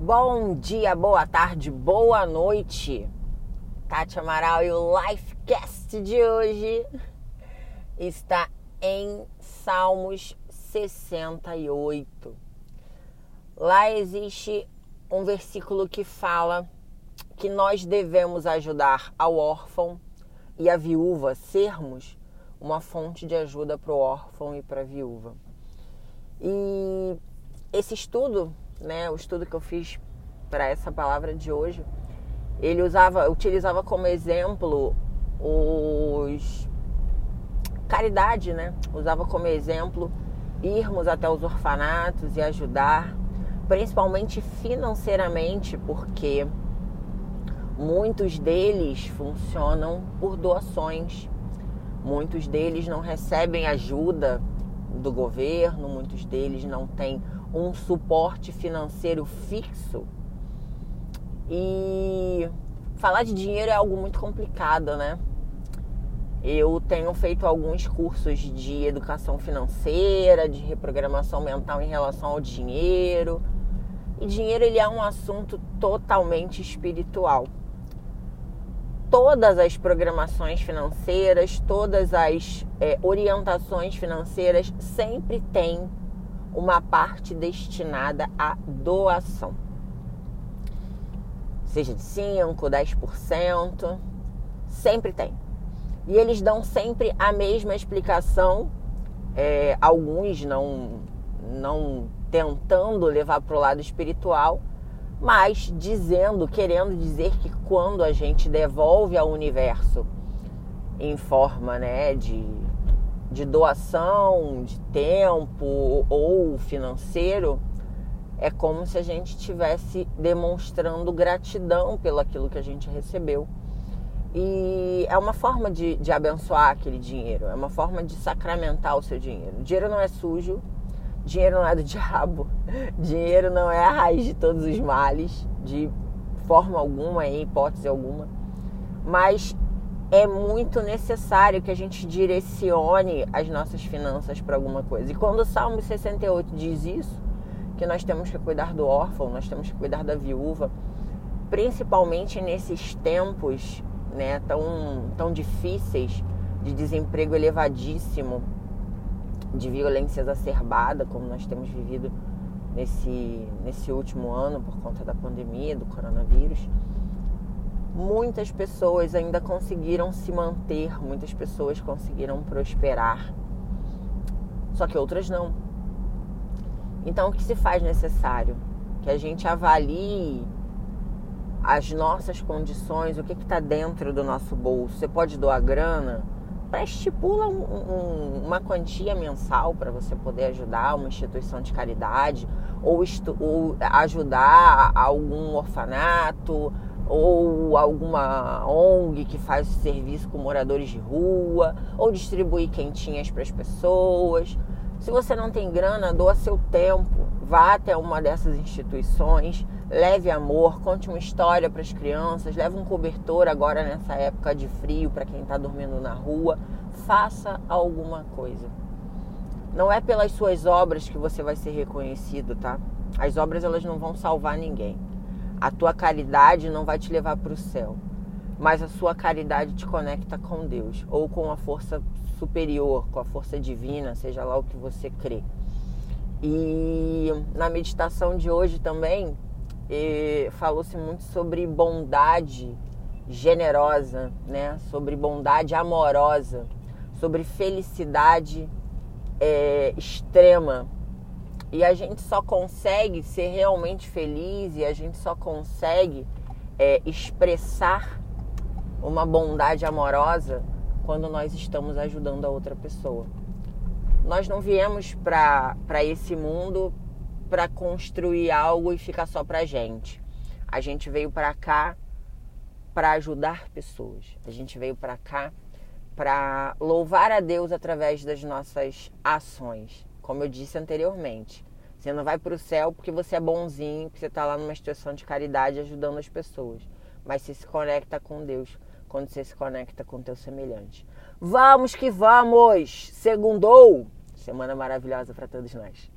Bom dia, boa tarde, boa noite. Tati Amaral e o Lifecast de hoje está em Salmos 68. Lá existe um versículo que fala que nós devemos ajudar ao órfão e a viúva sermos uma fonte de ajuda para o órfão e para a viúva. E esse estudo né, o estudo que eu fiz para essa palavra de hoje, ele usava, utilizava como exemplo os caridade, né? Usava como exemplo irmos até os orfanatos e ajudar, principalmente financeiramente, porque muitos deles funcionam por doações. Muitos deles não recebem ajuda do governo, muitos deles não têm um suporte financeiro fixo. E falar de dinheiro é algo muito complicado, né? Eu tenho feito alguns cursos de educação financeira, de reprogramação mental em relação ao dinheiro. E dinheiro ele é um assunto totalmente espiritual. Todas as programações financeiras, todas as é, orientações financeiras sempre têm uma parte destinada à doação. Seja de 5, 10%, sempre tem. E eles dão sempre a mesma explicação, é, alguns não, não tentando levar para o lado espiritual, mas dizendo, querendo dizer que quando a gente devolve ao universo em forma né, de de doação de tempo ou financeiro, é como se a gente estivesse demonstrando gratidão pelo aquilo que a gente recebeu. E é uma forma de, de abençoar aquele dinheiro, é uma forma de sacramentar o seu dinheiro. O dinheiro não é sujo, dinheiro não é do diabo, dinheiro não é a raiz de todos os males, de forma alguma, em hipótese alguma. Mas é muito necessário que a gente direcione as nossas finanças para alguma coisa. E quando o Salmo 68 diz isso, que nós temos que cuidar do órfão, nós temos que cuidar da viúva, principalmente nesses tempos né, tão, tão difíceis de desemprego elevadíssimo, de violência exacerbada, como nós temos vivido nesse, nesse último ano por conta da pandemia, do coronavírus muitas pessoas ainda conseguiram se manter, muitas pessoas conseguiram prosperar, só que outras não. Então, o que se faz necessário? Que a gente avalie as nossas condições, o que está dentro do nosso bolso. Você pode doar grana? Estipula um, um, uma quantia mensal para você poder ajudar uma instituição de caridade ou, ou ajudar algum orfanato, ou alguma ONG que faz serviço com moradores de rua, ou distribuir quentinhas para as pessoas. Se você não tem grana, doa seu tempo, vá até uma dessas instituições, leve amor, conte uma história para as crianças, leve um cobertor agora nessa época de frio para quem está dormindo na rua. Faça alguma coisa. Não é pelas suas obras que você vai ser reconhecido, tá? As obras elas não vão salvar ninguém. A tua caridade não vai te levar para o céu, mas a sua caridade te conecta com Deus ou com a força superior, com a força divina, seja lá o que você crê. E na meditação de hoje também falou-se muito sobre bondade generosa, né? Sobre bondade amorosa, sobre felicidade é, extrema, e a gente só consegue ser realmente feliz e a gente só consegue é, expressar uma bondade amorosa quando nós estamos ajudando a outra pessoa. Nós não viemos para esse mundo para construir algo e ficar só para gente. A gente veio para cá para ajudar pessoas. A gente veio para cá para louvar a Deus através das nossas ações como eu disse anteriormente. Você não vai para o céu porque você é bonzinho, porque você está lá numa situação de caridade ajudando as pessoas. Mas você se conecta com Deus quando você se conecta com o teu semelhante. Vamos que vamos! Segundou! Semana maravilhosa para todos nós.